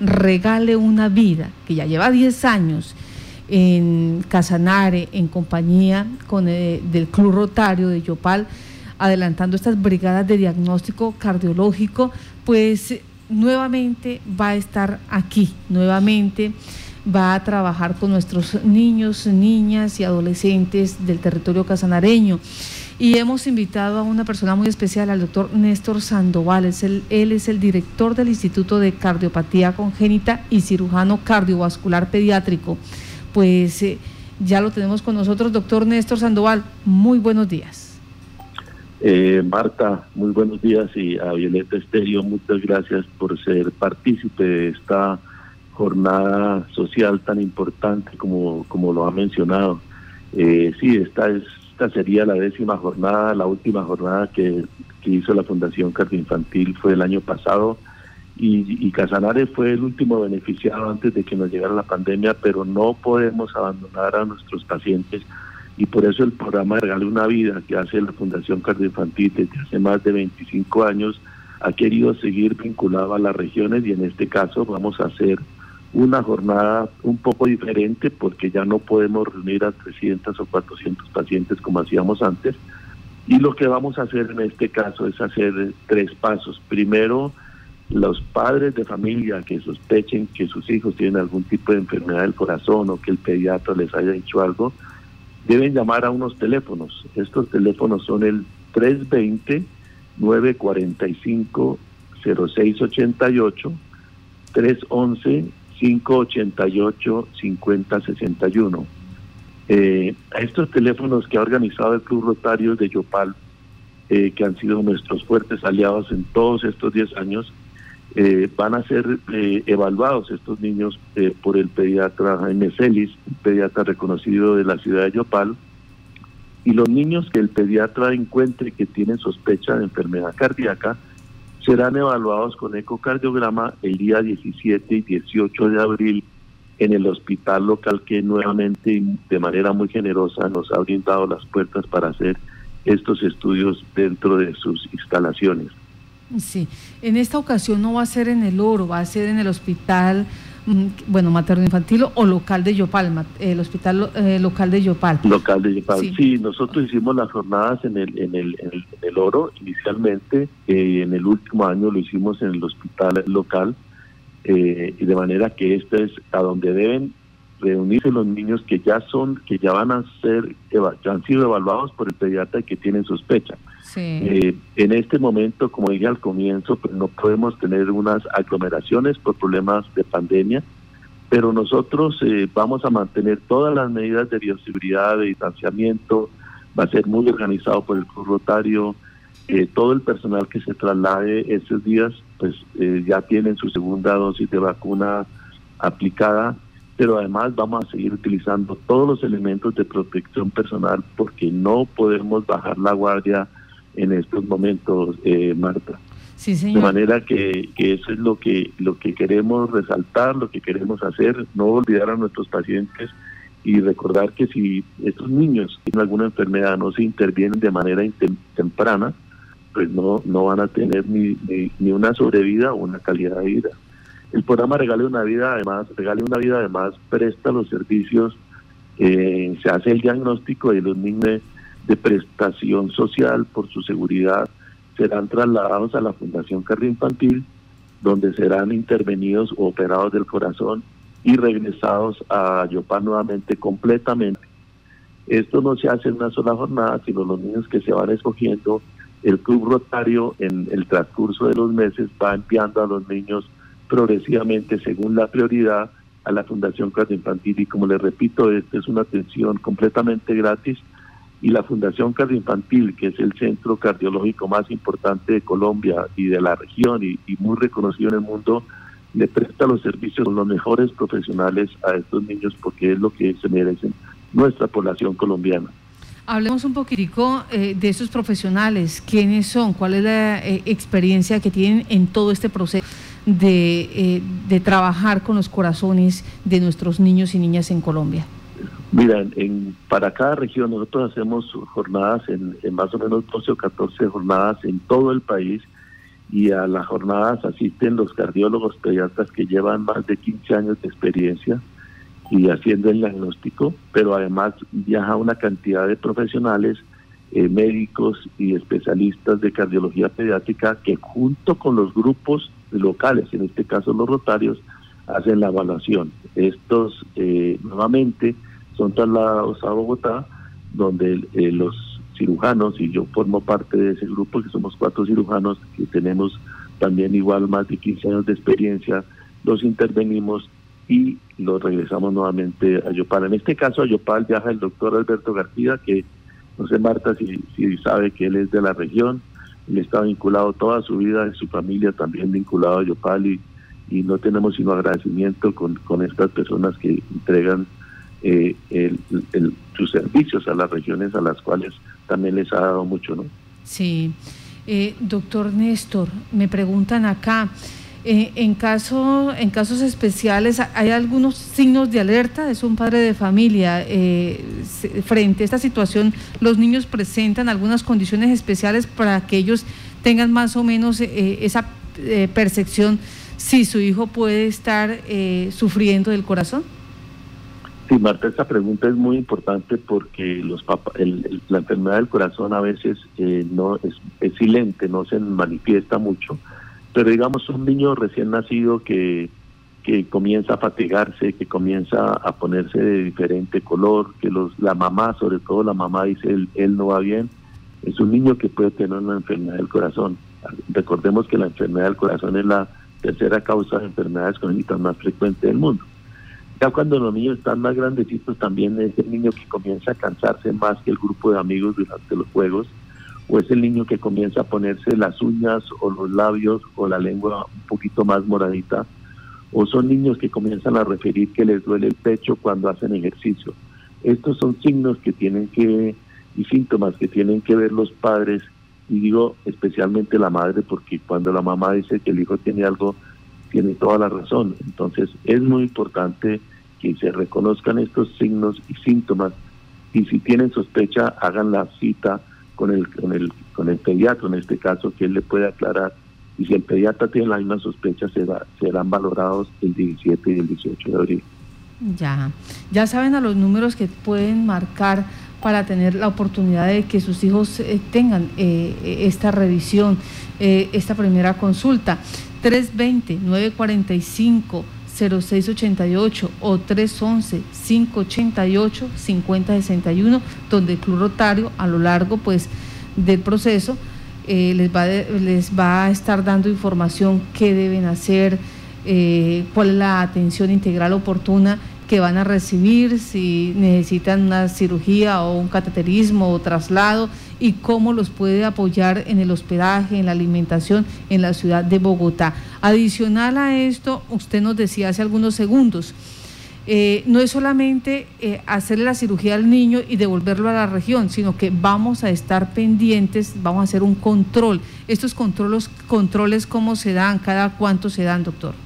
regale una vida, que ya lleva 10 años en Casanare, en compañía con eh, del Club Rotario de Yopal, adelantando estas brigadas de diagnóstico cardiológico, pues nuevamente va a estar aquí, nuevamente va a trabajar con nuestros niños, niñas y adolescentes del territorio casanareño. Y hemos invitado a una persona muy especial, al doctor Néstor Sandoval. él es el director del Instituto de Cardiopatía Congénita y cirujano cardiovascular pediátrico. Pues eh, ya lo tenemos con nosotros, doctor Néstor Sandoval. Muy buenos días. Eh, Marta, muy buenos días y a Violeta Estéreo, muchas gracias por ser partícipe de esta jornada social tan importante como, como lo ha mencionado. Eh, sí, esta, es, esta sería la décima jornada, la última jornada que, hizo la Fundación Infantil fue el año pasado. Y, y Casanare fue el último beneficiado antes de que nos llegara la pandemia, pero no podemos abandonar a nuestros pacientes. Y por eso el programa Regale una Vida que hace la Fundación Cardioinfantil desde hace más de 25 años ha querido seguir vinculado a las regiones y en este caso vamos a hacer una jornada un poco diferente porque ya no podemos reunir a 300 o 400 pacientes como hacíamos antes. Y lo que vamos a hacer en este caso es hacer tres pasos. Primero, los padres de familia que sospechen que sus hijos tienen algún tipo de enfermedad del corazón o que el pediatra les haya dicho algo, deben llamar a unos teléfonos. Estos teléfonos son el 320 945 0688 311 588-5061. Eh, a estos teléfonos que ha organizado el Club Rotario de Yopal, eh, que han sido nuestros fuertes aliados en todos estos 10 años, eh, van a ser eh, evaluados estos niños por el pediatra Jaime Celis, un pediatra reconocido de la ciudad de Yopal, y los niños que el pediatra encuentre que tienen sospecha de enfermedad cardíaca, serán evaluados con ecocardiograma el día 17 y 18 de abril en el hospital local que nuevamente de manera muy generosa nos ha brindado las puertas para hacer estos estudios dentro de sus instalaciones. Sí, en esta ocasión no va a ser en el oro, va a ser en el hospital bueno, materno infantil o local de Yopal, el hospital eh, local de Yopal. Local de Yopal, sí. nosotros hicimos las jornadas en el, en el, en el, oro inicialmente, eh, en el último año lo hicimos en el hospital local, eh, y de manera que este es a donde deben reunirse los niños que ya son, que ya van a ser, ya han sido evaluados por el pediatra y que tienen sospecha. Eh, en este momento, como dije al comienzo, pues no podemos tener unas aglomeraciones por problemas de pandemia, pero nosotros eh, vamos a mantener todas las medidas de bioseguridad, de distanciamiento, va a ser muy organizado por el Club Rotario, eh, todo el personal que se traslade esos días, pues ya tienen su segunda dosis de vacuna aplicada pero además vamos a seguir utilizando todos los elementos de protección personal porque no podemos bajar la guardia en estos momentos, eh, Marta. Sí, señor. De manera que, que, eso es lo que, lo que queremos resaltar, lo que queremos hacer, no olvidar a nuestros pacientes y recordar que si estos niños tienen alguna enfermedad, no se intervienen de manera temprana, pues no, no van a tener ni, ni una sobrevida o una calidad de vida. El programa Regale una Vida, además, Regale una Vida, además, presta los servicios, eh, se hace el diagnóstico de los niños de prestación social por su seguridad, serán trasladados a la Fundación Cardio Infantil, donde serán intervenidos o operados del corazón y regresados a Yopal nuevamente completamente. Esto no se hace en una sola jornada, sino los niños que se van escogiendo, el Club Rotario en el transcurso de los meses va enviando a los niños progresivamente según la prioridad a la Fundación Infantil y como les repito, esta es una atención completamente gratis y la Fundación Infantil, que es el centro cardiológico más importante de Colombia y de la región y, muy reconocido en el mundo, le presta los servicios con los mejores profesionales a estos niños porque es lo que se merecen nuestra población colombiana. Hablemos un poquitico eh, de esos profesionales, quiénes son, cuál es la eh, experiencia que tienen en todo este proceso eh, de trabajar con los corazones de nuestros niños y niñas en Colombia? Mira, en, para cada región nosotros hacemos jornadas en, más o menos 12 o 14 jornadas en todo el país y a las jornadas asisten los cardiólogos pediatras que llevan más de 15 años de experiencia y haciendo el diagnóstico, pero además viaja una cantidad de profesionales, eh, médicos y especialistas de cardiología pediátrica que junto con los grupos locales, en este caso los rotarios, hacen la evaluación. Estos eh, nuevamente son trasladados a Bogotá, donde eh, los cirujanos, y yo formo parte de ese grupo, que somos cuatro cirujanos, que tenemos también igual más de 15 años de experiencia, los intervenimos y los regresamos nuevamente a Yopal. En este caso a Yopal viaja el doctor Alberto García, que no sé Marta si, si sabe que él es de la región, él está vinculado toda su vida, su familia también vinculado a Yopal y, y no tenemos sino agradecimiento con, con estas personas que entregan eh, sus servicios a las regiones a las cuales también les ha dado mucho, ¿no? Sí. Eh, doctor Néstor, me preguntan acá, eh, en, caso, en casos especiales, ¿hay algunos signos de alerta? Es un padre de familia. frente a esta situación, ¿los niños presentan algunas condiciones especiales para que ellos tengan más o menos esa percepción si su hijo puede estar sufriendo del corazón? Sí, Marta, esta pregunta es muy importante porque los la enfermedad del corazón a veces eh, no es, silente, no se manifiesta mucho, pero digamos un niño recién nacido que, que comienza a fatigarse, que comienza a ponerse de diferente color, que los, la mamá, sobre todo la mamá dice él, él no va bien, es un niño que puede tener una enfermedad del corazón. Recordemos que la enfermedad del corazón es la tercera causa de enfermedades congénitas más frecuente del mundo. Ya cuando los niños están más grandecitos también es el niño que comienza a cansarse más que el grupo de amigos durante los juegos, o es el niño que comienza a ponerse las uñas o los labios o la lengua un poquito más moradita, o son niños que comienzan a referir que les duele el pecho cuando hacen ejercicio. Estos son signos que tienen que, y síntomas que tienen que ver los padres, y digo especialmente la madre, porque cuando la mamá dice que el hijo tiene algo, tiene toda la razón. Entonces es muy importante que se reconozcan estos signos y síntomas y si tienen sospecha hagan la cita con el con el con el pediatra en este caso que él le puede aclarar y si el pediatra tiene la misma sospecha serán valorados el 17 y el 18 de abril. Ya, ya saben a los números que pueden marcar para tener la oportunidad de que sus hijos eh, tengan eh, esta revisión, eh, esta primera consulta. 320-945-0688 o 311-588-5061, donde el Club Rotario a lo largo pues, del proceso eh, les, va les va a estar dando información qué deben hacer, eh, cuál es la atención integral oportuna que van a recibir, si necesitan una cirugía o un cateterismo o traslado y cómo los puede apoyar en el hospedaje, en la alimentación en la ciudad de Bogotá. Adicional a esto, usted nos decía hace algunos segundos, eh, no es solamente eh, hacerle la cirugía al niño y devolverlo a la región, sino que vamos a estar pendientes, vamos a hacer un control. Estos controles, controles ¿cómo se dan? ¿Cada cuánto se dan, doctor?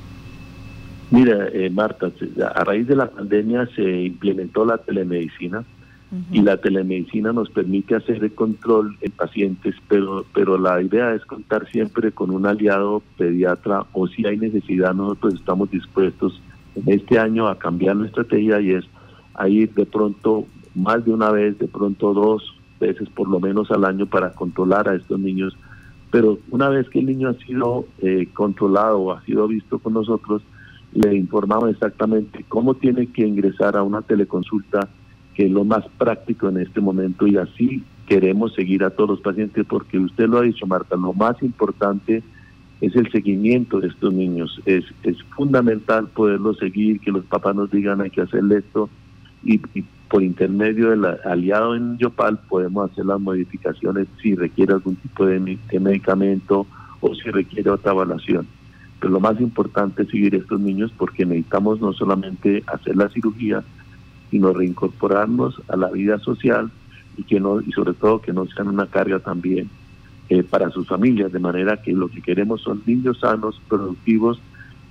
Mira, eh, Marta, a raíz de la pandemia se implementó la telemedicina y la telemedicina nos permite hacer el control en pacientes, pero, pero la idea es contar siempre con un aliado pediatra o si hay necesidad nosotros estamos dispuestos en este año a cambiar nuestra estrategia y es a ir de pronto más de una vez, de pronto dos veces por lo menos al año para controlar a estos niños. Pero una vez que el niño ha sido eh, controlado o ha sido visto con nosotros, le informamos exactamente cómo tiene que ingresar a una teleconsulta que es lo más práctico en este momento y así queremos seguir a todos los pacientes porque usted lo ha dicho Marta, lo más importante es el seguimiento de estos niños. Es, es fundamental poderlos seguir, que los papás nos digan hay que hacerle esto y, por intermedio del aliado en Yopal podemos hacer las modificaciones si requiere algún tipo de medicamento o si requiere otra evaluación. Pero lo más importante es seguir a estos niños porque necesitamos no solamente hacer la cirugía, sino reincorporarnos a la vida social y que no y sobre todo que no sean una carga también eh, para sus familias, de manera que lo que queremos son niños sanos, productivos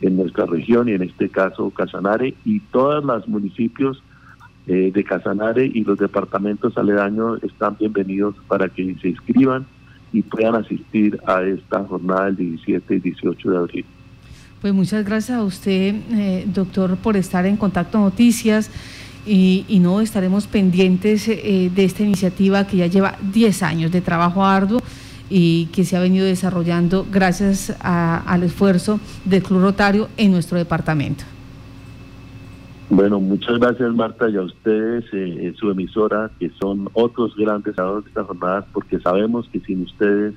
en nuestra región y en este caso Casanare y todos los municipios eh, de Casanare y los departamentos aledaños están bienvenidos para que se inscriban y puedan asistir a esta jornada del 17 y 18 de abril. Pues muchas gracias a usted, eh, doctor, por estar en Contacto Noticias y, no estaremos pendientes eh, de esta iniciativa que ya lleva 10 años de trabajo arduo y que se ha venido desarrollando gracias al esfuerzo del Club Rotario en nuestro departamento. Bueno, muchas gracias Marta y a ustedes, eh, su emisora, que son otros grandes de esta jornada, porque sabemos que sin ustedes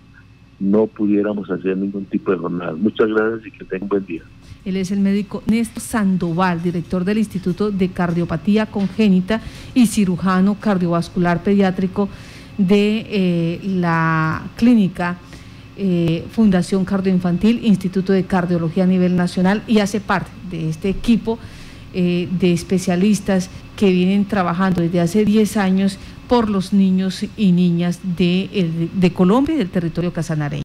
no pudiéramos hacer ningún tipo de jornada. Muchas gracias y que tengan un buen día. Él es el médico Néstor Sandoval, director del Instituto de Cardiopatía Congénita y cirujano cardiovascular pediátrico de eh, la clínica eh, Fundación Cardioinfantil, Instituto de Cardiología a nivel nacional y hace parte de este equipo eh, de especialistas que vienen trabajando desde hace 10 años por los niños y niñas de, Colombia y del territorio casanareño.